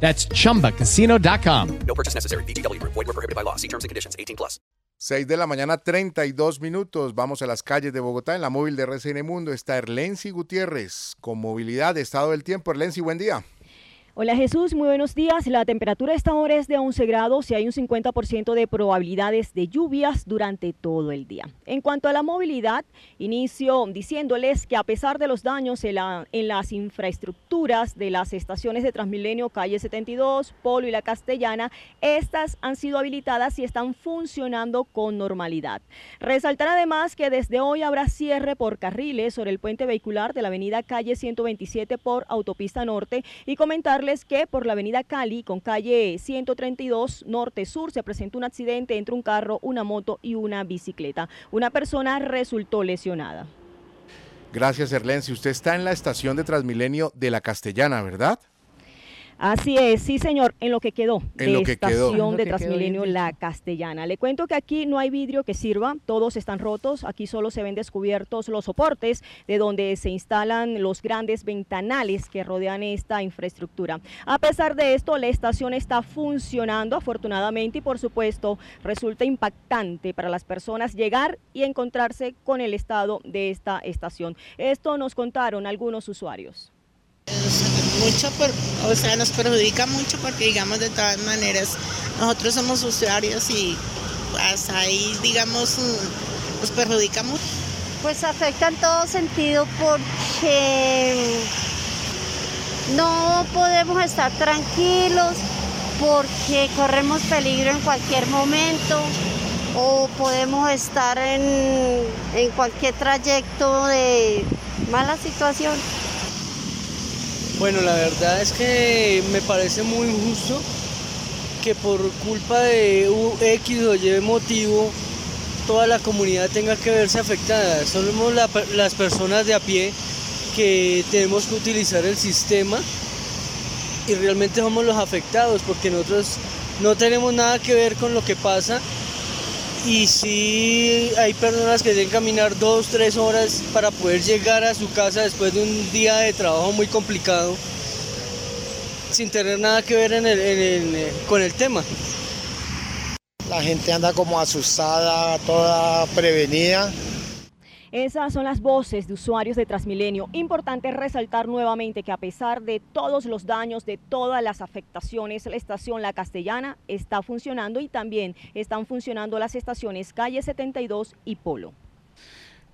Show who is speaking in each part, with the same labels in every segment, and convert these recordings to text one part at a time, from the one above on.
Speaker 1: That's chumbacasino.com.
Speaker 2: No purchase necessary. VGW Group. Void were prohibited by law. See terms and conditions. 18 plus.
Speaker 3: 6 de la mañana, 32 minutos. Vamos a las calles de Bogotá. En la móvil de RCN Mundo está Erlensi Gutiérrez con movilidad, estado del tiempo. Erlensi, buen día.
Speaker 4: Hola Jesús, muy buenos días. La temperatura esta hora es de 11 grados y hay un 50% de probabilidades de lluvias durante todo el día. En cuanto a la movilidad, inicio diciéndoles que a pesar de los daños en, en las infraestructuras de las estaciones de Transmilenio, calle 72, Polo y la Castellana, estas han sido habilitadas y están funcionando con normalidad. Resaltar además que desde hoy habrá cierre por carriles sobre el puente vehicular de la avenida calle 127 por Autopista Norte y comentarles que por la avenida Cali con calle 132 norte-sur se presentó un accidente entre un carro, una moto y una bicicleta. Una persona resultó lesionada.
Speaker 3: Gracias, Erlensi. Usted está en la estación de Transmilenio de la Castellana, ¿verdad?
Speaker 4: Así es, sí señor, en lo que quedó
Speaker 3: En
Speaker 4: de
Speaker 3: lo que quedó.
Speaker 4: estación de Transmilenio La Castellana. Le cuento que aquí no hay vidrio que sirva, todos están rotos, aquí solo se ven descubiertos los soportes de donde se instalan los grandes ventanales que rodean esta infraestructura. A pesar de esto, la estación está funcionando afortunadamente y por supuesto resulta impactante para las personas llegar y encontrarse con el estado de esta estación. Esto nos contaron algunos usuarios.
Speaker 5: Mucho, por, o sea, nos perjudica mucho porque digamos de todas maneras nosotros somos usuarios y pues ahí digamos mm, nos perjudica mucho.
Speaker 6: Pues afecta en todo sentido porque no podemos estar tranquilos porque corremos peligro en cualquier momento o podemos estar en, en cualquier trayecto de mala situación.
Speaker 7: Bueno, la verdad es que me parece muy injusto que por culpa de X o Y motivo toda la comunidad tenga que verse afectada. Somos la- las personas de a pie que tenemos que utilizar el sistema y realmente somos los afectados porque nosotros no tenemos nada que ver con lo que pasa y sí hay personas que deben caminar dos, tres horas para poder llegar a su casa después de un día de trabajo muy complicado sin tener nada que ver con el tema.
Speaker 8: La gente anda como asustada, toda prevenida.
Speaker 4: Esas son las voces de usuarios de Transmilenio. Importante resaltar nuevamente que a pesar de todos los daños, de todas las afectaciones, la estación La Castellana está funcionando y también están funcionando las estaciones Calle 72 y Polo.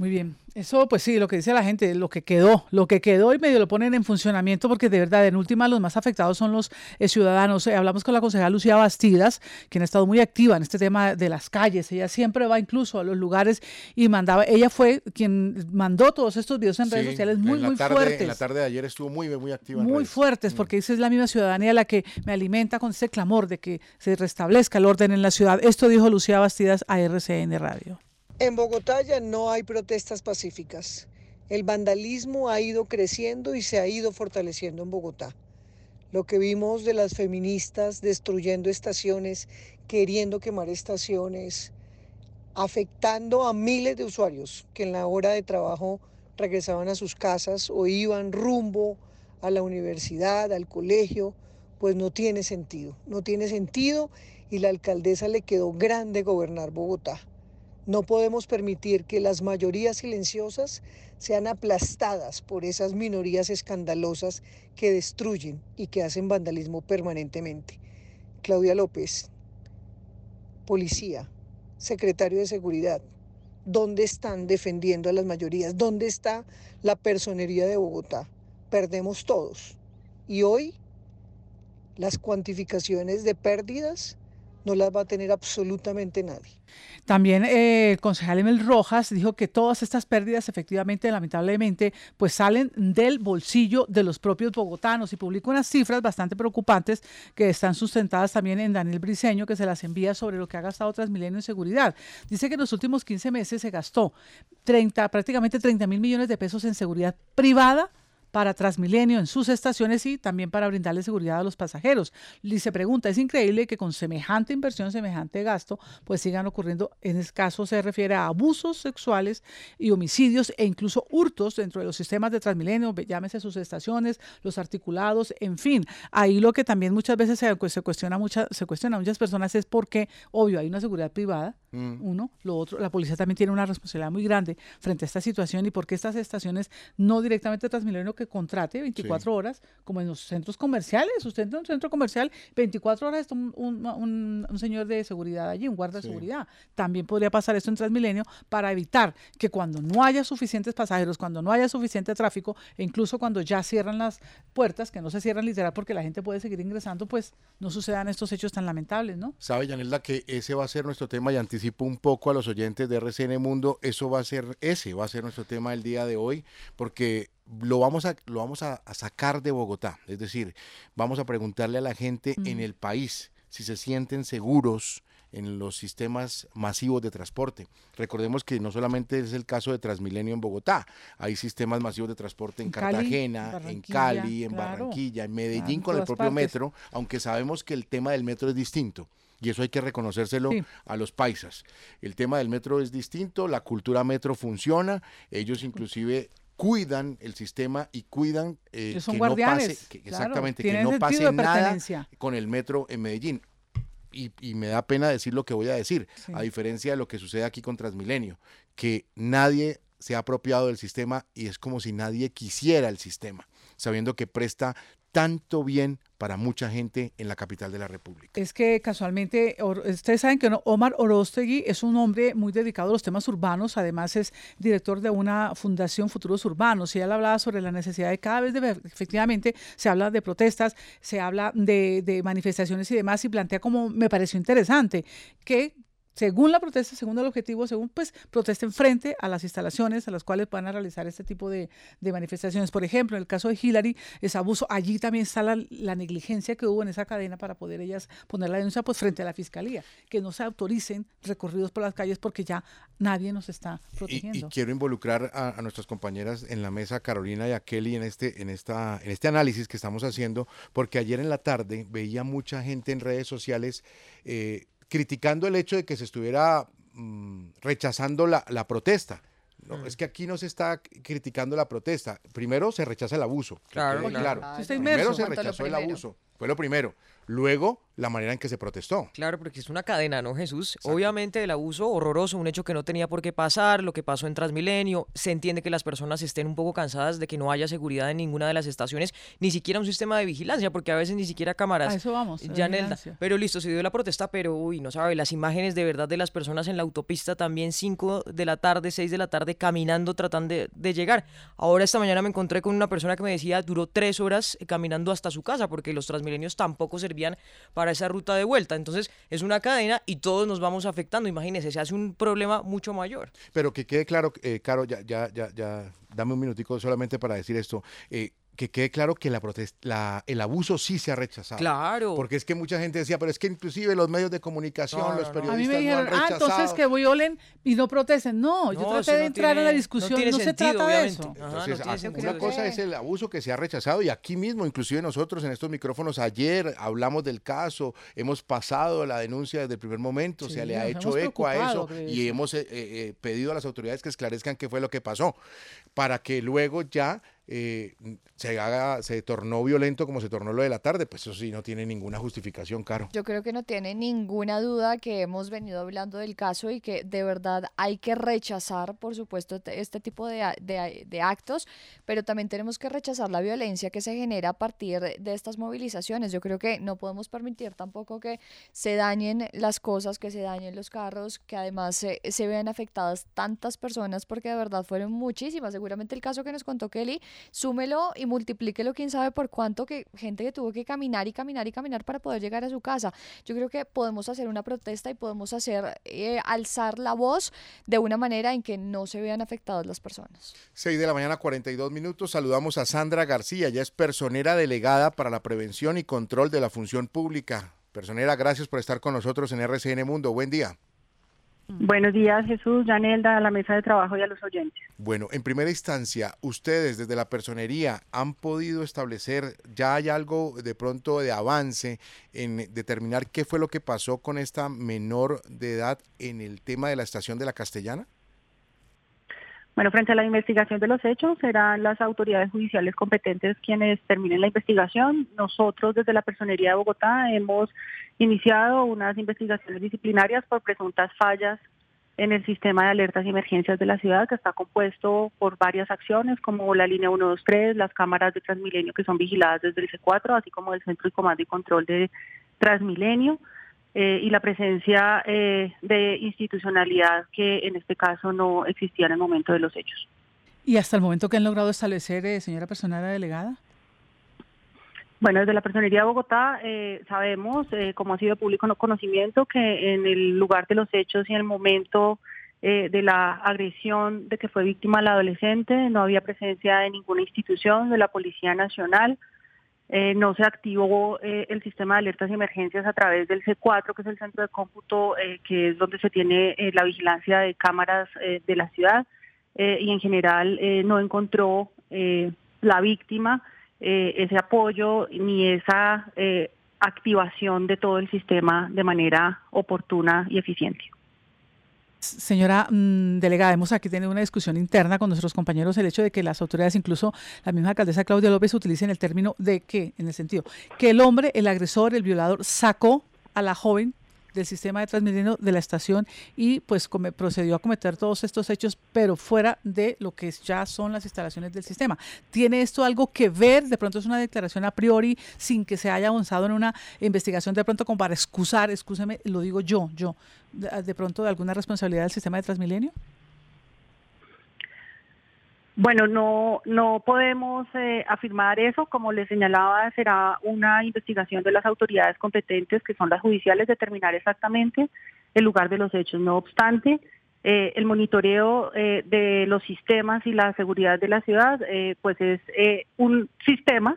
Speaker 9: Muy bien. Eso, pues sí, lo que dice la gente, lo que quedó, lo que quedó y medio lo ponen en funcionamiento porque de verdad, en última, los más afectados son los eh, ciudadanos. Eh, hablamos con la concejala Lucía Bastidas, quien ha estado muy activa en este tema de las calles. Ella siempre va incluso a los lugares y mandaba, ella fue quien mandó todos estos videos en redes sociales muy, muy
Speaker 3: tarde,
Speaker 9: fuertes.
Speaker 3: En la tarde de ayer estuvo muy, muy activa. en
Speaker 9: Muy
Speaker 3: redes.
Speaker 9: fuertes, porque esa es la misma ciudadanía la que me alimenta con ese clamor de que se restablezca el orden en la ciudad. Esto dijo Lucía Bastidas a RCN Radio.
Speaker 10: En Bogotá ya no hay protestas pacíficas. El vandalismo ha ido creciendo y se ha ido fortaleciendo en Bogotá. Lo que vimos de las feministas destruyendo estaciones, queriendo quemar estaciones, afectando a miles de usuarios que en la hora de trabajo regresaban a sus casas o iban rumbo a la universidad, al colegio, pues no tiene sentido. No tiene sentido y la alcaldesa le quedó grande gobernar Bogotá. No podemos permitir que las mayorías silenciosas sean aplastadas por esas minorías escandalosas que destruyen y que hacen vandalismo permanentemente. Claudia López, policía, secretario de Seguridad? ¿Dónde están defendiendo a las mayorías? ¿Dónde está la personería de Bogotá? Perdemos todos. Y hoy las cuantificaciones de pérdidas no las va a tener absolutamente nadie.
Speaker 9: También eh, el concejal Emel Rojas dijo que todas estas pérdidas efectivamente, lamentablemente, pues salen del bolsillo de los propios bogotanos y publica unas cifras bastante preocupantes que están sustentadas también en Daniel Briceño, que se las envía sobre lo que ha gastado Transmilenio en seguridad. Dice que en los últimos 15 meses se gastó 30, prácticamente 30 mil millones de pesos en seguridad privada para Transmilenio en sus estaciones y también para brindarle seguridad a los pasajeros. Y se pregunta, es increíble que con semejante inversión, semejante gasto, pues sigan ocurriendo, en este caso se refiere a abusos sexuales y homicidios e incluso hurtos dentro de los sistemas de Transmilenio, llámese sus estaciones, los articulados, en fin. Ahí lo que también muchas veces se, pues, se cuestiona, mucha, se cuestiona a muchas personas es porque, obvio, hay una seguridad privada, mm. uno, lo otro, la policía también tiene una responsabilidad muy grande frente a esta situación y porque estas estaciones no directamente Transmilenio que contrate 24 horas, como en los centros comerciales. Usted entra en un centro comercial, 24 horas está un, un, señor de seguridad allí, un guarda de seguridad. También podría pasar esto en Transmilenio para evitar que cuando no haya suficientes pasajeros, cuando no haya suficiente tráfico, e incluso cuando ya cierran las puertas, que no se cierran literal porque la gente puede seguir ingresando, pues no sucedan estos hechos tan lamentables, ¿no?
Speaker 3: Sabe, Yanelda, que ese va a ser nuestro tema y anticipo un poco a los oyentes de RCN Mundo, eso va a ser, ese va a ser nuestro tema el día de hoy, porque lo vamos a, lo vamos a, sacar de Bogotá. Es decir, vamos a preguntarle a la gente en el país si se sienten seguros en los sistemas masivos de transporte. Recordemos que no solamente es el caso de Transmilenio en Bogotá, hay sistemas masivos de transporte en, Cartagena, en Cali, en Barranquilla, en Medellín con el propio metro, aunque sabemos que el tema del metro es distinto. Y eso hay que reconocérselo a los paisas. El tema del metro es distinto, la cultura metro funciona, ellos inclusive cuidan el sistema y cuidan eh, que, no pase, exactamente, que no pase nada con el metro en Medellín. Y, me da pena decir lo que voy a decir, a diferencia de lo que sucede aquí con Transmilenio, que nadie se ha apropiado del sistema y es como si nadie quisiera el sistema, sabiendo que presta tanto bien para mucha gente en la capital de la República.
Speaker 9: Es que casualmente, ustedes saben que Omar Orostegui es un hombre muy dedicado a los temas urbanos, además es director de una fundación Futuros Urbanos y él hablaba sobre la necesidad de cada vez de, efectivamente, se habla de protestas, se habla de, de manifestaciones y demás y plantea como me pareció interesante que según la protesta, según el objetivo, según pues protesten frente a las instalaciones a las cuales van a realizar este tipo de, manifestaciones. Por ejemplo, en el caso de Hillary, ese abuso, allí también está la, negligencia que hubo en esa cadena para poder ellas poner la denuncia pues frente a la fiscalía, que no se autoricen recorridos por las calles porque ya nadie nos está protegiendo.
Speaker 3: Y, quiero involucrar a, nuestras compañeras en la mesa, Carolina y a Kelly, en este, en, esta, en este análisis que estamos haciendo, porque ayer en la tarde veía mucha gente en redes sociales eh, criticando el hecho de que se estuviera mm, rechazando la, protesta. No, mm. Es que aquí no se está criticando la protesta. Primero se rechaza el abuso. Claro, claro. Primero se rechazó el abuso. Fue lo primero. Luego, la manera en que se protestó.
Speaker 11: Claro, porque es una cadena, ¿no, Jesús? Obviamente el abuso horroroso, un hecho que no tenía por qué pasar, lo que pasó en Transmilenio, se entiende que las personas estén un poco cansadas de que no haya seguridad en ninguna de las estaciones, ni siquiera un sistema de vigilancia, porque a veces ni siquiera cámaras.
Speaker 9: A eso vamos.
Speaker 11: Nelda. Pero listo, se dio la protesta, pero uy, no sabe, las imágenes de verdad de las personas en la autopista también 5 de la tarde, 6 de la tarde, caminando, tratando de, de llegar. Ahora esta mañana me encontré con una persona que me decía, duró tres horas caminando hasta su casa, porque los Transmilenios tampoco servían para esa ruta de vuelta. Entonces es una cadena y todos nos vamos afectando. Imagínense, se hace un problema mucho mayor.
Speaker 3: Pero que quede claro, eh, Caro, ya, ya, ya, ya, dame un minutico solamente para decir esto. Eh, que quede claro que la protesta, el abuso sí se ha rechazado.
Speaker 11: Claro.
Speaker 3: Porque es que mucha gente decía, pero es que inclusive los medios de comunicación, los periodistas. A mí
Speaker 9: me dijeron, ah, entonces que violen y no protesten. No, yo traté de entrar en la discusión, no, se trata de eso.
Speaker 3: entonces, una cosa es el abuso que se ha rechazado y aquí mismo, inclusive nosotros en estos micrófonos ayer hablamos del caso, hemos pasado la denuncia desde el primer momento, se le ha hecho eco a eso y hemos eh, eh, pedido a las autoridades que esclarezcan qué fue lo que pasó, para que luego ya eh, se haga, se tornó violento como se tornó lo de la tarde, pues eso sí no tiene ninguna justificación, Caro.
Speaker 12: Yo creo que no tiene ninguna duda que hemos venido hablando del caso y que de verdad hay que rechazar, por supuesto, te- este tipo de, actos, pero también tenemos que rechazar la violencia que se genera a partir de estas movilizaciones. Yo creo que no podemos permitir tampoco que se dañen las cosas, que se dañen los carros, que además se, se vean afectadas tantas personas, porque de verdad fueron muchísimas. Seguramente el caso que nos contó Kelly, súmelo y multiplíquelo, quién sabe por cuánto, que gente que tuvo que caminar y caminar y caminar para poder llegar a su casa. Yo creo que podemos hacer una protesta y podemos hacer, eh, alzar la voz de una manera en que no se vean afectadas las personas.
Speaker 3: 6 de la mañana, 42 minutos. Saludamos a Sandra García, ella es personera delegada para la prevención y control de la función pública. Personera, gracias por estar con nosotros en RCN Mundo. Buen día.
Speaker 13: Buenos días, Jesús, Janelda, a la mesa de trabajo y a los oyentes.
Speaker 3: Bueno, en primera instancia, ustedes desde la personería han podido establecer, ya hay algo de pronto de avance en determinar qué fue lo que pasó con esta menor de edad en el tema de la estación de la Castellana?
Speaker 13: Bueno, frente a la investigación de los hechos, serán las autoridades judiciales competentes quienes terminen la investigación. Nosotros desde la Personería de Bogotá hemos iniciado unas investigaciones disciplinarias por presuntas fallas en el sistema de alertas y emergencias de la ciudad, que está compuesto por varias acciones, como la línea 123, las cámaras de Transmilenio que son vigiladas desde el C4, así como el Centro de Comando y Control de Transmilenio, eh, y la presencia eh, de institucionalidad que en este caso no existía en el momento de los hechos.
Speaker 9: ¿Y hasta el momento que han logrado establecer, eh, señora personal delegada?
Speaker 13: Bueno, desde la Personería de Bogotá eh, sabemos, eh, como ha sido público no conocimiento, que en el lugar de los hechos y en el momento eh, de la agresión de que fue víctima la adolescente no había presencia de ninguna institución, de la Policía Nacional, eh, no se activó eh, el sistema de alertas y emergencias a través del C4, que es el centro de cómputo, eh, que es donde se tiene la vigilancia de cámaras de la ciudad, y en general no encontró la víctima ese apoyo ni esa activación de todo el sistema de manera oportuna y eficiente.
Speaker 9: Señora mm, delegada, hemos aquí tenido una discusión interna con nuestros compañeros el hecho de que las autoridades, incluso la misma alcaldesa Claudia López, utilicen el término de que, en el sentido, que el hombre, el agresor, el violador, sacó a la joven del sistema de Transmilenio de la estación y pues procedió a cometer todos estos hechos, pero fuera de lo que ya son las instalaciones del sistema. ¿Tiene esto algo que ver? De pronto es una declaración a priori sin que se haya avanzado en una investigación de pronto como para excusar, excúseme, lo digo yo, yo, de, de pronto de alguna responsabilidad del sistema de Transmilenio.
Speaker 13: Bueno, no, no podemos eh, afirmar eso. Como les señalaba, será una investigación de las autoridades competentes, que son las judiciales, determinar exactamente el lugar de los hechos. No obstante, eh, el monitoreo eh, de los sistemas y la seguridad de la ciudad, pues es un sistema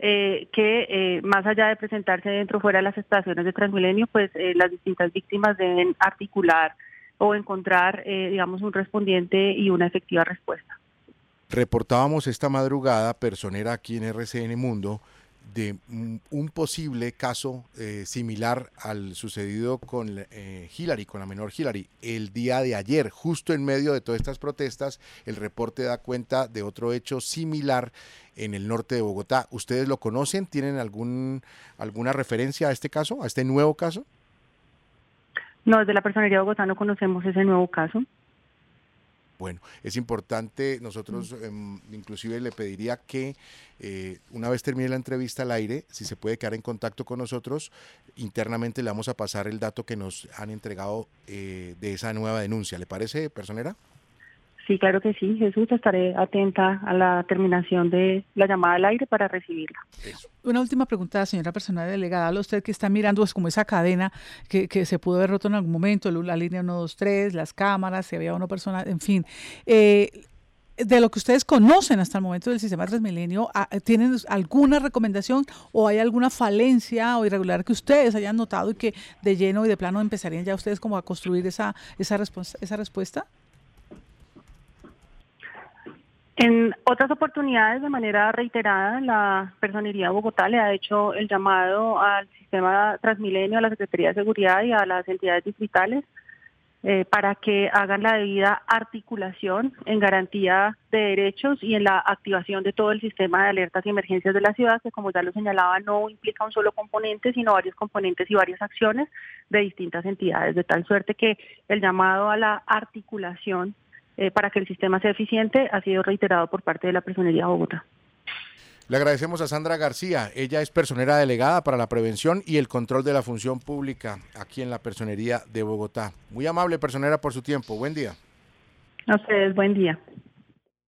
Speaker 13: que más allá de presentarse dentro o fuera de las estaciones de Transmilenio, pues las distintas víctimas deben articular o encontrar, digamos, un respondiente y una efectiva respuesta.
Speaker 3: Reportábamos esta madrugada, personera aquí en RCN Mundo, de un posible caso eh, similar al sucedido con eh, Hillary, con la menor Hillary. El día de ayer, justo en medio de todas estas protestas, el reporte da cuenta de otro hecho similar en el norte de Bogotá. ¿Ustedes lo conocen? ¿Tienen algún, alguna referencia a este caso, a este nuevo caso?
Speaker 13: No, desde la Personería de Bogotá no conocemos ese nuevo caso.
Speaker 3: Bueno, es importante, nosotros em, inclusive le pediría que eh, una vez termine la entrevista al aire, si se puede quedar en contacto con nosotros, internamente le vamos a pasar el dato que nos han entregado eh, de esa nueva denuncia. ¿Le parece, personera?
Speaker 13: Sí, claro que sí, Jesús, estaré atenta a la terminación de la llamada al aire para recibirla.
Speaker 9: Una última pregunta, señora personal delegada. Usted que está mirando es como esa cadena que, que se pudo haber roto en algún momento, la línea 1, 2, 3, las cámaras, si había una persona, en fin. Eh, de lo que ustedes conocen hasta el momento del sistema Transmilenio, ah, ¿tienen alguna recomendación o hay alguna falencia o irregular que ustedes hayan notado y que de lleno y de plano empezarían ya ustedes como a construir esa, esa, esa respuesta?
Speaker 13: En otras oportunidades, de manera reiterada, la Personería de Bogotá le ha hecho el llamado al sistema Transmilenio, a la Secretaría de Seguridad y a las entidades distritales eh, para que hagan la debida articulación en garantía de derechos y en la activación de todo el sistema de alertas y emergencias de la ciudad, que como ya lo señalaba, no implica un solo componente, sino varios componentes y varias acciones de distintas entidades, de tal suerte que el llamado a la articulación eh, para que el sistema sea eficiente ha sido reiterado por parte de la Personería Bogotá.
Speaker 3: Le agradecemos a Sandra García. Ella es personera delegada para la prevención y el control de la función pública aquí en la Personería de Bogotá. Muy amable personera por su tiempo. Buen día.
Speaker 13: A ustedes, buen día.